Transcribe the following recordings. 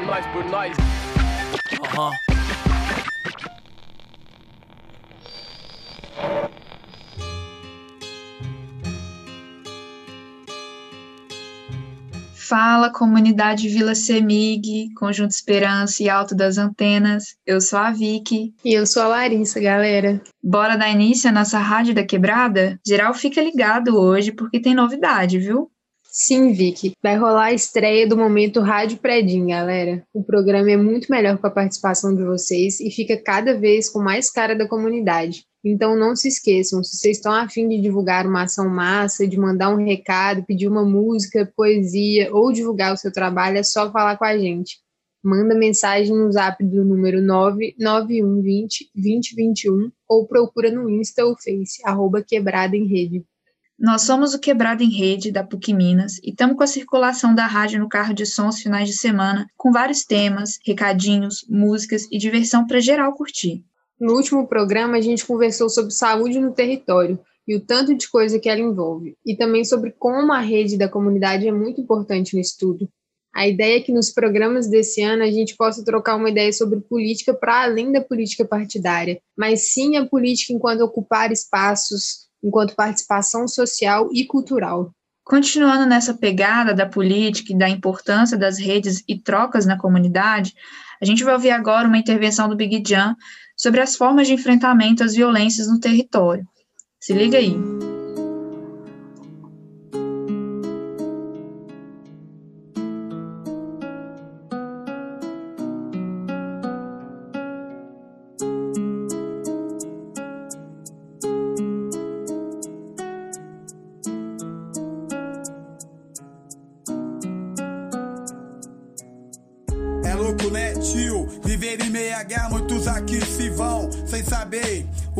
É nós por nós. Aham. Fala, comunidade Vila Semig, Conjunto Esperança e Alto das Antenas. Eu sou a Vicky. E eu sou a Larissa, galera. Bora dar início à nossa Rádio da Quebrada? Geral fica ligado hoje porque tem novidade, viu? Sim, Vicky. Vai rolar a estreia do Momento Rádio Predim, galera. O programa é muito melhor com a participação de vocês e fica cada vez com mais cara da comunidade. Então não se esqueçam, se vocês estão afim de divulgar uma ação massa, de mandar um recado, pedir uma música, poesia ou divulgar o seu trabalho, é só falar com a gente. Manda mensagem no zap do número 99120 2021 ou procura no Insta ou Face, arroba Quebrada em Rede. Nós somos o Quebrada em Rede da PUC Minas e estamos com a circulação da rádio no carro de sons finais de semana, com vários temas, recadinhos, músicas e diversão para geral curtir. No último programa, a gente conversou sobre saúde no território e o tanto de coisa que ela envolve, e também sobre como a rede da comunidade é muito importante no estudo. A ideia é que nos programas desse ano a gente possa trocar uma ideia sobre política para além da política partidária, mas sim a política enquanto ocupar espaços, enquanto participação social e cultural. Continuando nessa pegada da política e da importância das redes e trocas na comunidade, a gente vai ouvir agora uma intervenção do Big Jan sobre as formas de enfrentamento às violências no território. Se liga aí.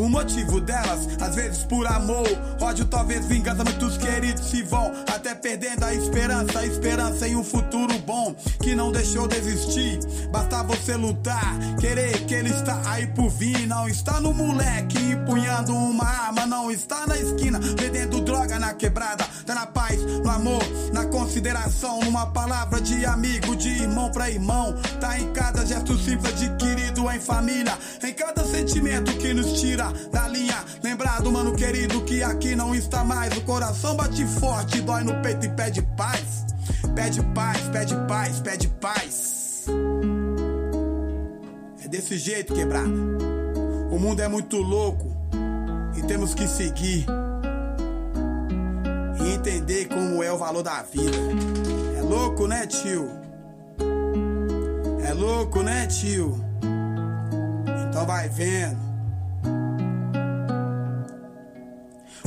O motivo delas, às vezes por amor, ódio, talvez vingança, muitos queridos se vão, até perdendo a esperança, a esperança em um futuro bom, que não deixou de existir. Basta você lutar, querer que ele está aí por vir, não está no moleque empunhando uma arma, não está na esquina vendendo droga na quebrada, tá na no amor, na consideração, numa palavra de amigo, de irmão pra irmão, tá em cada gesto simples adquirido em família, em cada sentimento que nos tira da linha. Lembrado, mano querido, que aqui não está mais. O coração bate forte, dói no peito e pede paz. Pede paz, pede paz, pede paz. É desse jeito, quebrado. O mundo é muito louco e temos que seguir entender como é o valor da vida. É louco, né, tio? É louco, né, tio? Então vai vendo.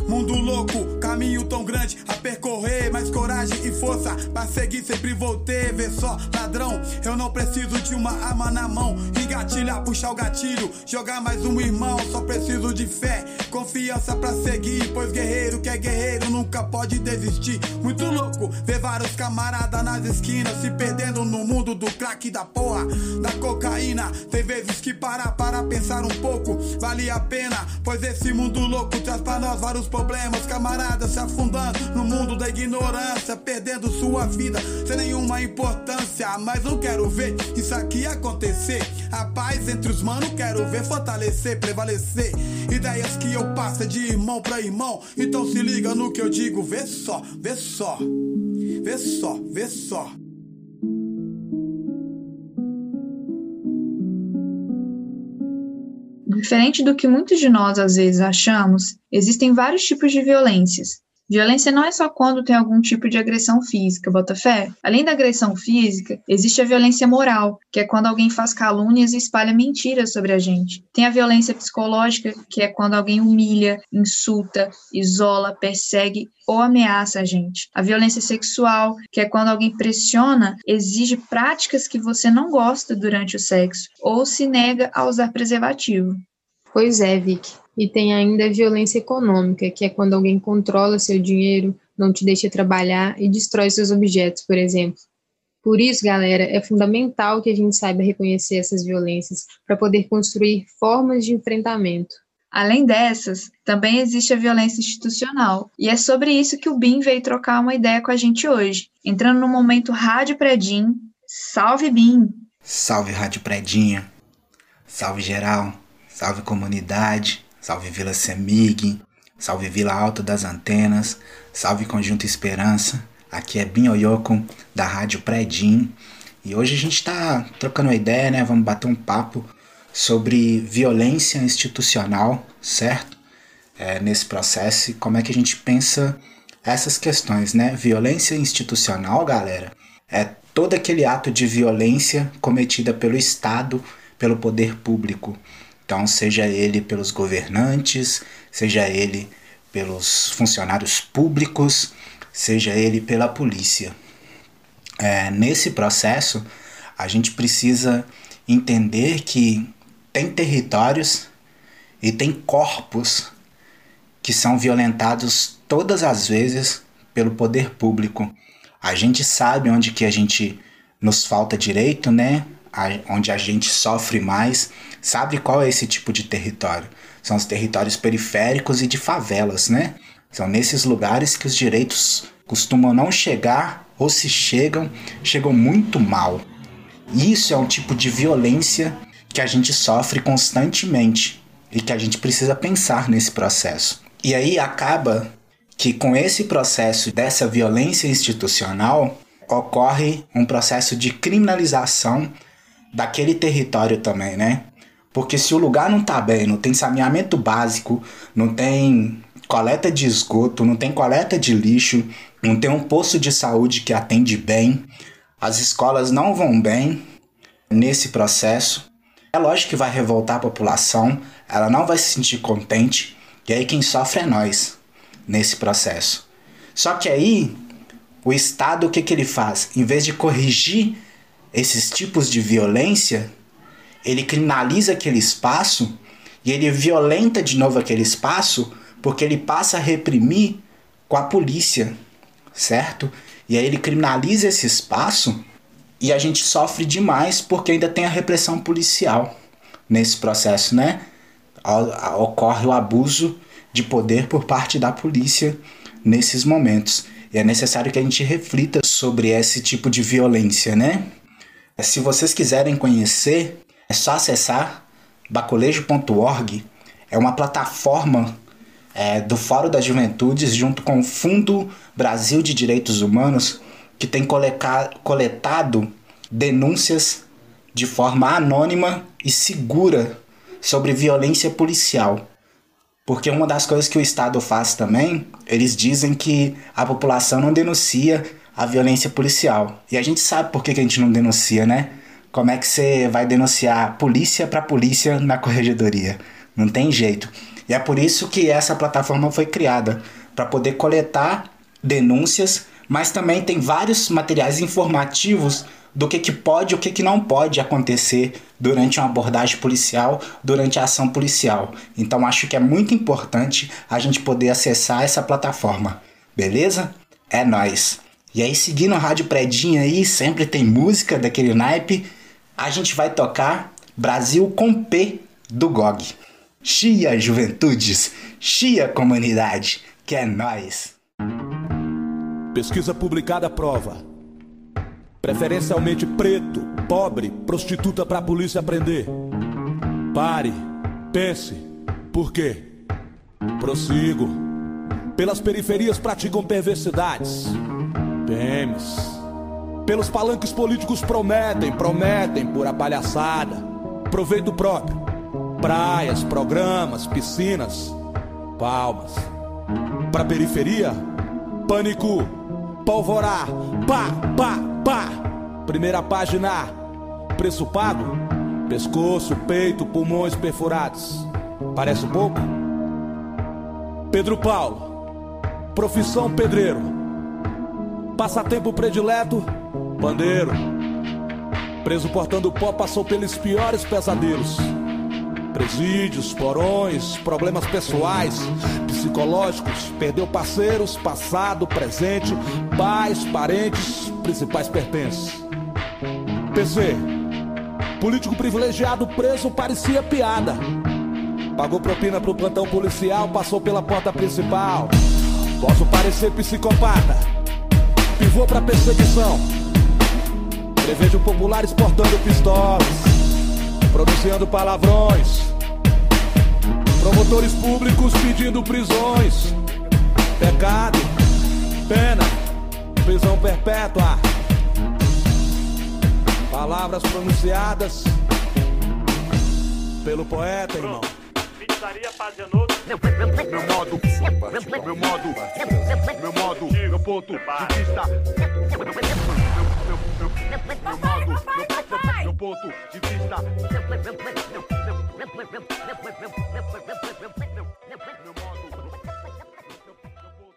Mundo louco, caminho tão grande a percorrer, mais coragem e força pra seguir sempre vou ter. Vê só, ladrão, eu não preciso de uma arma na mão. Engatilhar, puxar o gatilho, jogar mais um irmão. Só preciso de fé, confiança pra seguir. Pois guerreiro que é guerreiro nunca pode desistir. Muito louco, ver vários camaradas nas esquinas se perdendo no mundo do crack da porra, da cocaína. Tem vezes que parar para pensar um pouco, vale a pena. Pois esse mundo louco traz pra nós vários problemas, camaradas se afundando no mundo da ignorância, perdendo sua vida sem nenhuma importância. Mas não quero ver isso aqui acontecer. A paz entre os manos, quero ver fortalecer, prevalecer. Ideias que eu passo de irmão pra irmão. Então se liga no que eu digo, vê só, vê só, vê só, vê só. Diferente do que muitos de nós às vezes achamos, existem vários tipos de violências. Violência não é só quando tem algum tipo de agressão física, bota fé? Além da agressão física, existe a violência moral, que é quando alguém faz calúnias e espalha mentiras sobre a gente. Tem a violência psicológica, que é quando alguém humilha, insulta, isola, persegue ou ameaça a gente. A violência sexual, que é quando alguém pressiona, exige práticas que você não gosta durante o sexo ou se nega a usar preservativo. Pois é, Vicky. E tem ainda a violência econômica, que é quando alguém controla seu dinheiro, não te deixa trabalhar e destrói seus objetos, por exemplo. Por isso, galera, é fundamental que a gente saiba reconhecer essas violências para poder construir formas de enfrentamento. Além dessas, também existe a violência institucional, e é sobre isso que o BIM veio trocar uma ideia com a gente hoje. Entrando no momento Rádio Predim, Salve, Bim! Salve, Rádio Predinha! Salve, geral! Salve, comunidade! Salve, Vila Semig! Salve, Vila Alta das Antenas! Salve, Conjunto Esperança! Aqui é Bim Oyoko, da Rádio Predim. E hoje a gente está trocando uma ideia, né? Vamos bater um papo sobre violência institucional, certo? É, nesse processo e como é que a gente pensa essas questões, né? Violência institucional, galera, é todo aquele ato de violência cometida pelo Estado, pelo poder público. Então, seja ele pelos governantes, seja ele pelos funcionários públicos, seja ele pela polícia. É, nesse processo, a gente precisa entender que tem territórios e tem corpos que são violentados todas as vezes pelo poder público. A gente sabe onde que a gente nos falta direito, né? onde a gente sofre mais. Sabe qual é esse tipo de território? São os territórios periféricos e de favelas, né? São nesses lugares que os direitos costumam não chegar ou se chegam, chegam muito mal. Isso é um tipo de violência que a gente sofre constantemente e que a gente precisa pensar nesse processo. E aí acaba que com esse processo dessa violência institucional ocorre um processo de criminalização daquele território também, né? Porque se o lugar não tá bem, não tem saneamento básico, não tem coleta de esgoto, não tem coleta de lixo, não tem um posto de saúde que atende bem, as escolas não vão bem nesse processo. É lógico que vai revoltar a população, ela não vai se sentir contente, e aí quem sofre é nós nesse processo. Só que aí o Estado o que, que ele faz? Em vez de corrigir esses tipos de violência, ele criminaliza aquele espaço e ele violenta de novo aquele espaço porque ele passa a reprimir com a polícia, certo? E aí ele criminaliza esse espaço e a gente sofre demais porque ainda tem a repressão policial nesse processo, né? Ocorre o abuso de poder por parte da polícia nesses momentos. E é necessário que a gente reflita sobre esse tipo de violência, né? Se vocês quiserem conhecer, é só acessar bacolejo.org. É uma plataforma é, do Fórum das Juventudes, junto com o Fundo Brasil de Direitos Humanos, que tem coletado denúncias de forma anônima e segura sobre violência policial. Porque uma das coisas que o Estado faz também, eles dizem que a população não denuncia a violência policial. E a gente sabe por que, que a gente não denuncia, né? Como é que você vai denunciar polícia para polícia na corregedoria? Não tem jeito. E é por isso que essa plataforma foi criada para poder coletar denúncias, mas também tem vários materiais informativos do que, que pode e o que, que não pode acontecer durante uma abordagem policial, durante a ação policial. Então acho que é muito importante a gente poder acessar essa plataforma. Beleza? É nós. E aí seguindo a Rádio Predinha aí, sempre tem música daquele naipe. A gente vai tocar Brasil com P do GOG. Chia Juventudes, Chia Comunidade, que é nós. Pesquisa publicada prova. Preferencialmente preto, pobre, prostituta pra polícia prender. Pare, pense, por quê? Prossigo. Pelas periferias praticam perversidades. PMs. Pelos palanques políticos prometem, prometem por palhaçada. Proveito próprio praias, programas, piscinas, palmas. Pra periferia, pânico, polvorar, pá, pá, pá. Primeira página, preço pago, pescoço, peito, pulmões perfurados. Parece pouco? Pedro Paulo, profissão pedreiro. Passatempo predileto, pandeiro. Preso portando pó, passou pelos piores pesadelos presídios, porões, problemas pessoais, psicológicos, perdeu parceiros, passado, presente, pais, parentes, principais pertences. PC, político privilegiado preso parecia piada. Pagou propina pro plantão policial, passou pela porta principal. Posso parecer psicopata, pivô pra perseguição. Prevejo populares portando pistolas, pronunciando palavrões. Promotores públicos pedindo prisões. Pecado, pena, prisão perpétua. Palavras pronunciadas pelo poeta, irmão. Meu modo, meu modo, meu modo, meu ponto de vista.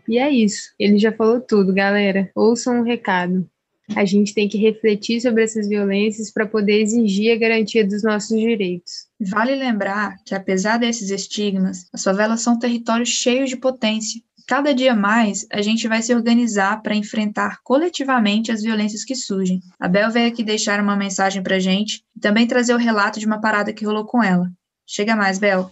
E é isso. Ele já falou tudo, galera. Ouçam um recado. A gente tem que refletir sobre essas violências para poder exigir a garantia dos nossos direitos. Vale lembrar que, apesar desses estigmas, as favelas são territórios cheios de potência. Cada dia mais, a gente vai se organizar para enfrentar coletivamente as violências que surgem. A Bel veio aqui deixar uma mensagem para a gente e também trazer o relato de uma parada que rolou com ela. Chega mais, Bel.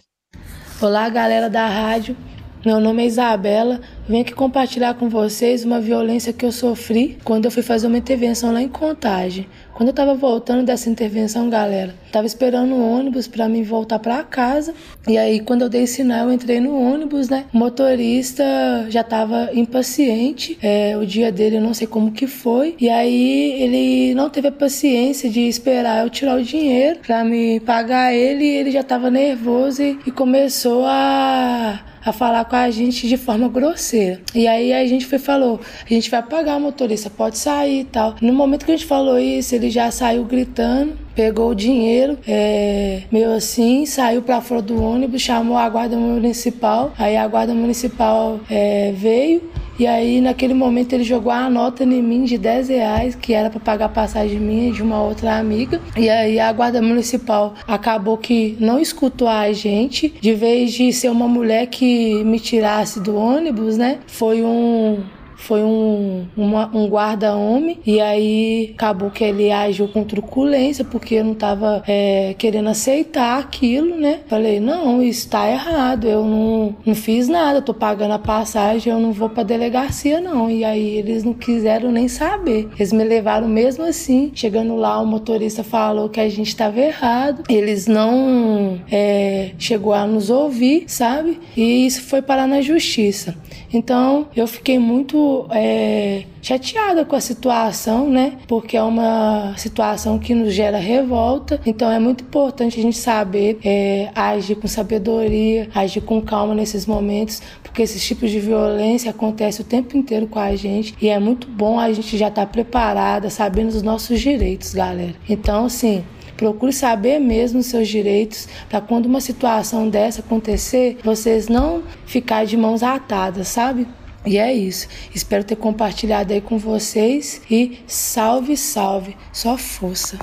Olá, galera da rádio. Meu nome é Isabela. Venho aqui compartilhar com vocês uma violência que eu sofri quando eu fui fazer uma intervenção lá em Contagem. Quando eu tava voltando dessa intervenção, galera, tava esperando o ônibus para mim voltar para casa. E aí, quando eu dei sinal, eu entrei no ônibus, né? O motorista já tava impaciente. É, o dia dele, eu não sei como que foi. E aí, ele não teve a paciência de esperar eu tirar o dinheiro para me pagar ele. Ele já tava nervoso e, e começou a a falar com a gente de forma grosseira. E aí a gente foi falou, a gente vai pagar o motorista, pode sair e tal. No momento que a gente falou isso, ele já saiu gritando, pegou o dinheiro, é, meio assim, saiu para fora do ônibus, chamou a guarda municipal. Aí a guarda municipal é, veio e aí, naquele momento, ele jogou a nota em mim de 10 reais, que era para pagar a passagem minha e de uma outra amiga. E aí, a guarda municipal acabou que não escutou a gente. De vez de ser uma mulher que me tirasse do ônibus, né? Foi um, foi um, uma, um guarda-homem e aí acabou que ele agiu com truculência porque eu não tava é, querendo aceitar aquilo, né? Falei, não, isso tá errado, eu não, não fiz nada, tô pagando a passagem, eu não vou pra delegacia não. E aí eles não quiseram nem saber. Eles me levaram mesmo assim. Chegando lá, o motorista falou que a gente tava errado. Eles não é, chegou a nos ouvir, sabe? E isso foi parar na justiça. Então eu fiquei muito é, chateada com a situação, né? Porque é uma situação que nos gera revolta. Então é muito importante a gente saber é, agir com sabedoria, agir com calma nesses momentos, porque esses tipos de violência acontecem o tempo inteiro com a gente e é muito bom a gente já estar tá preparada, sabendo os nossos direitos, galera. Então, assim, Procure saber mesmo os seus direitos para quando uma situação dessa acontecer, vocês não ficar de mãos atadas, sabe? E é isso. Espero ter compartilhado aí com vocês e salve, salve, só força.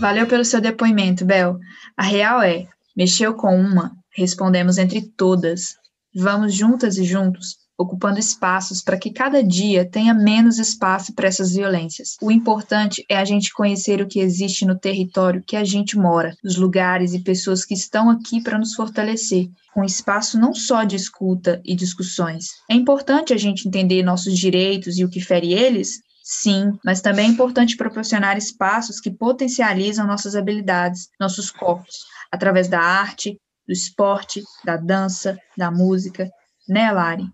Valeu pelo seu depoimento, Bel. A real é, mexeu com uma, respondemos entre todas. Vamos juntas e juntos ocupando espaços para que cada dia tenha menos espaço para essas violências. O importante é a gente conhecer o que existe no território que a gente mora, os lugares e pessoas que estão aqui para nos fortalecer, com espaço não só de escuta e discussões. É importante a gente entender nossos direitos e o que fere eles, Sim, mas também é importante proporcionar espaços que potencializam nossas habilidades, nossos corpos, através da arte, do esporte, da dança, da música, né, Lari?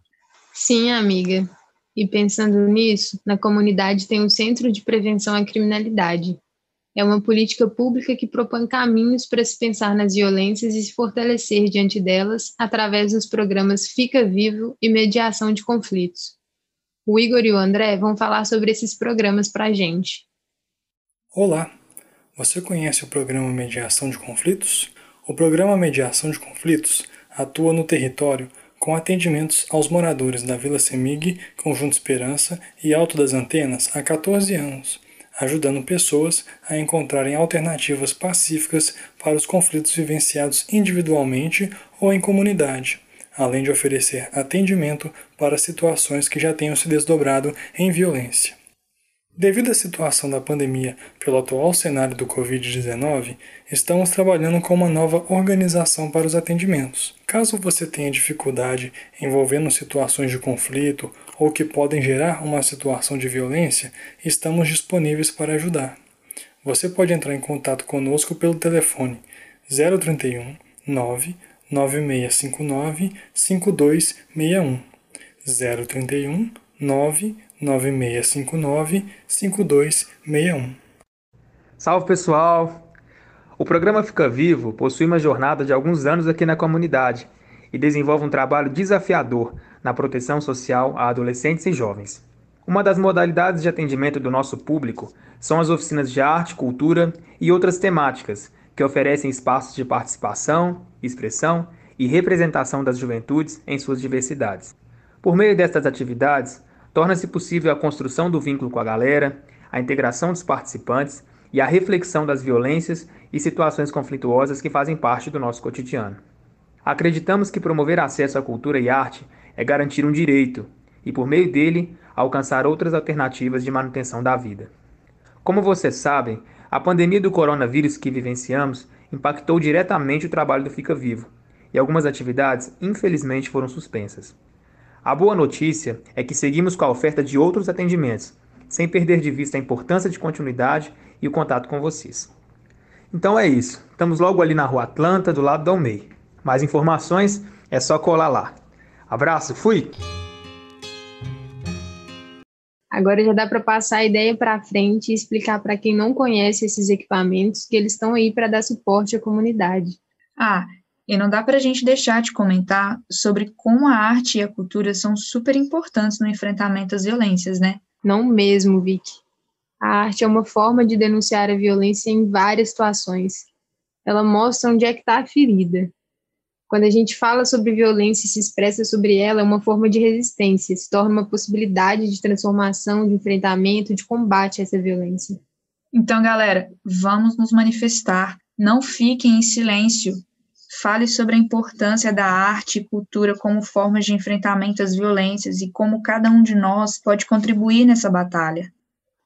Sim, amiga. E pensando nisso, na comunidade tem um Centro de Prevenção à Criminalidade. É uma política pública que propõe caminhos para se pensar nas violências e se fortalecer diante delas através dos programas Fica Vivo e Mediação de Conflitos. O Igor e o André vão falar sobre esses programas para a gente. Olá! Você conhece o programa Mediação de Conflitos? O programa Mediação de Conflitos atua no território com atendimentos aos moradores da Vila Semig, Conjunto Esperança e Alto das Antenas há 14 anos, ajudando pessoas a encontrarem alternativas pacíficas para os conflitos vivenciados individualmente ou em comunidade, além de oferecer atendimento para situações que já tenham se desdobrado em violência. Devido à situação da pandemia pelo atual cenário do Covid-19, estamos trabalhando com uma nova organização para os atendimentos. Caso você tenha dificuldade envolvendo situações de conflito ou que podem gerar uma situação de violência, estamos disponíveis para ajudar. Você pode entrar em contato conosco pelo telefone 031 9 9659 5261 031 9 9659 5261 Salve pessoal! O programa Fica Vivo possui uma jornada de alguns anos aqui na comunidade e desenvolve um trabalho desafiador na proteção social a adolescentes e jovens. Uma das modalidades de atendimento do nosso público são as oficinas de arte, cultura e outras temáticas que oferecem espaços de participação, expressão e representação das juventudes em suas diversidades. Por meio destas atividades, torna-se possível a construção do vínculo com a galera, a integração dos participantes e a reflexão das violências e situações conflituosas que fazem parte do nosso cotidiano. Acreditamos que promover acesso à cultura e arte é garantir um direito e, por meio dele, alcançar outras alternativas de manutenção da vida. Como vocês sabem, a pandemia do coronavírus que vivenciamos impactou diretamente o trabalho do Fica Vivo e algumas atividades, infelizmente, foram suspensas. A boa notícia é que seguimos com a oferta de outros atendimentos, sem perder de vista a importância de continuidade e o contato com vocês. Então é isso. Estamos logo ali na Rua Atlanta, do lado da Almei. Mais informações é só colar lá. Abraço, fui! Agora já dá para passar a ideia para frente e explicar para quem não conhece esses equipamentos que eles estão aí para dar suporte à comunidade. Ah, e não dá para a gente deixar de comentar sobre como a arte e a cultura são super importantes no enfrentamento às violências, né? Não mesmo, Vicky. A arte é uma forma de denunciar a violência em várias situações. Ela mostra onde é que está a ferida, quando a gente fala sobre violência e se expressa sobre ela, é uma forma de resistência, se torna uma possibilidade de transformação, de enfrentamento, de combate a essa violência. Então, galera, vamos nos manifestar. Não fiquem em silêncio. Fale sobre a importância da arte e cultura como formas de enfrentamento às violências e como cada um de nós pode contribuir nessa batalha.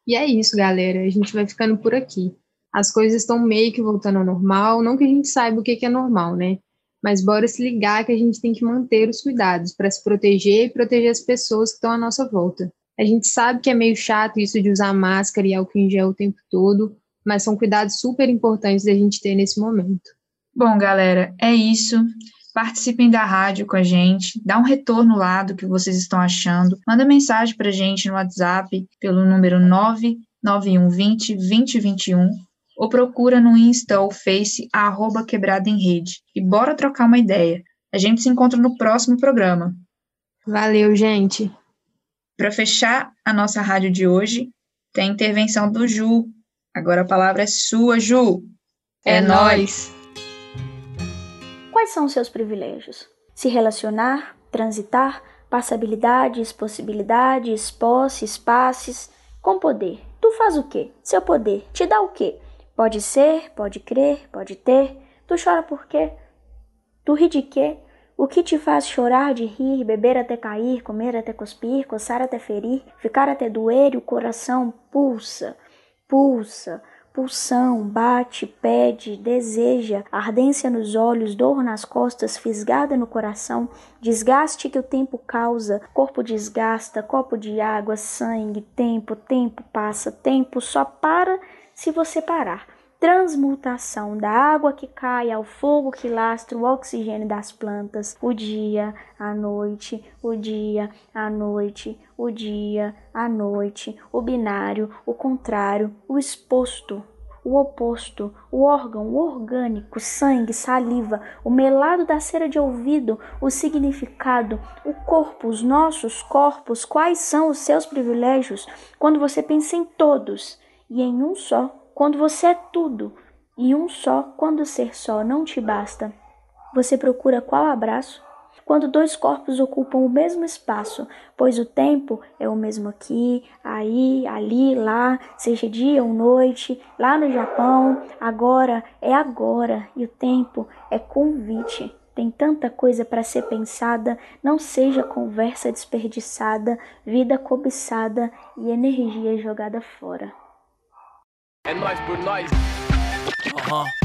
E é isso, galera. A gente vai ficando por aqui. As coisas estão meio que voltando ao normal, não que a gente saiba o que é normal, né? mas bora se ligar que a gente tem que manter os cuidados para se proteger e proteger as pessoas que estão à nossa volta. A gente sabe que é meio chato isso de usar máscara e álcool em gel o tempo todo, mas são cuidados super importantes da gente ter nesse momento. Bom, galera, é isso. Participem da rádio com a gente, dá um retorno lá do que vocês estão achando. Manda mensagem para a gente no WhatsApp pelo número 99120 2021 ou procura no Insta ou Face a arroba quebrada em rede. E bora trocar uma ideia. A gente se encontra no próximo programa. Valeu, gente. Para fechar a nossa rádio de hoje, tem a intervenção do Ju. Agora a palavra é sua, Ju. É, é nós. Quais são os seus privilégios? Se relacionar, transitar, passabilidades, possibilidades, posse, espaços, com poder. Tu faz o quê? Seu poder te dá o quê? Pode ser, pode crer, pode ter. Tu chora por quê? Tu ri de quê? O que te faz chorar de rir, beber até cair, comer até cuspir, coçar até ferir, ficar até doer e o coração pulsa, pulsa, pulsão, bate, pede, deseja, ardência nos olhos, dor nas costas, fisgada no coração, desgaste que o tempo causa, corpo desgasta, copo de água, sangue, tempo, tempo passa, tempo só para se você parar. Transmutação da água que cai ao fogo que lastra o oxigênio das plantas, o dia, a noite, o dia, a noite, o dia, a noite, o binário, o contrário, o exposto, o oposto, o órgão, o orgânico, sangue, saliva, o melado da cera de ouvido, o significado, o corpo, os nossos corpos, quais são os seus privilégios? Quando você pensa em todos e em um só, quando você é tudo, e um só, quando ser só não te basta. Você procura qual abraço? Quando dois corpos ocupam o mesmo espaço, pois o tempo é o mesmo aqui, aí, ali, lá, seja dia ou noite, lá no Japão, agora é agora, e o tempo é convite. Tem tanta coisa para ser pensada, não seja conversa desperdiçada, vida cobiçada e energia jogada fora. É nóis por nós. Aham.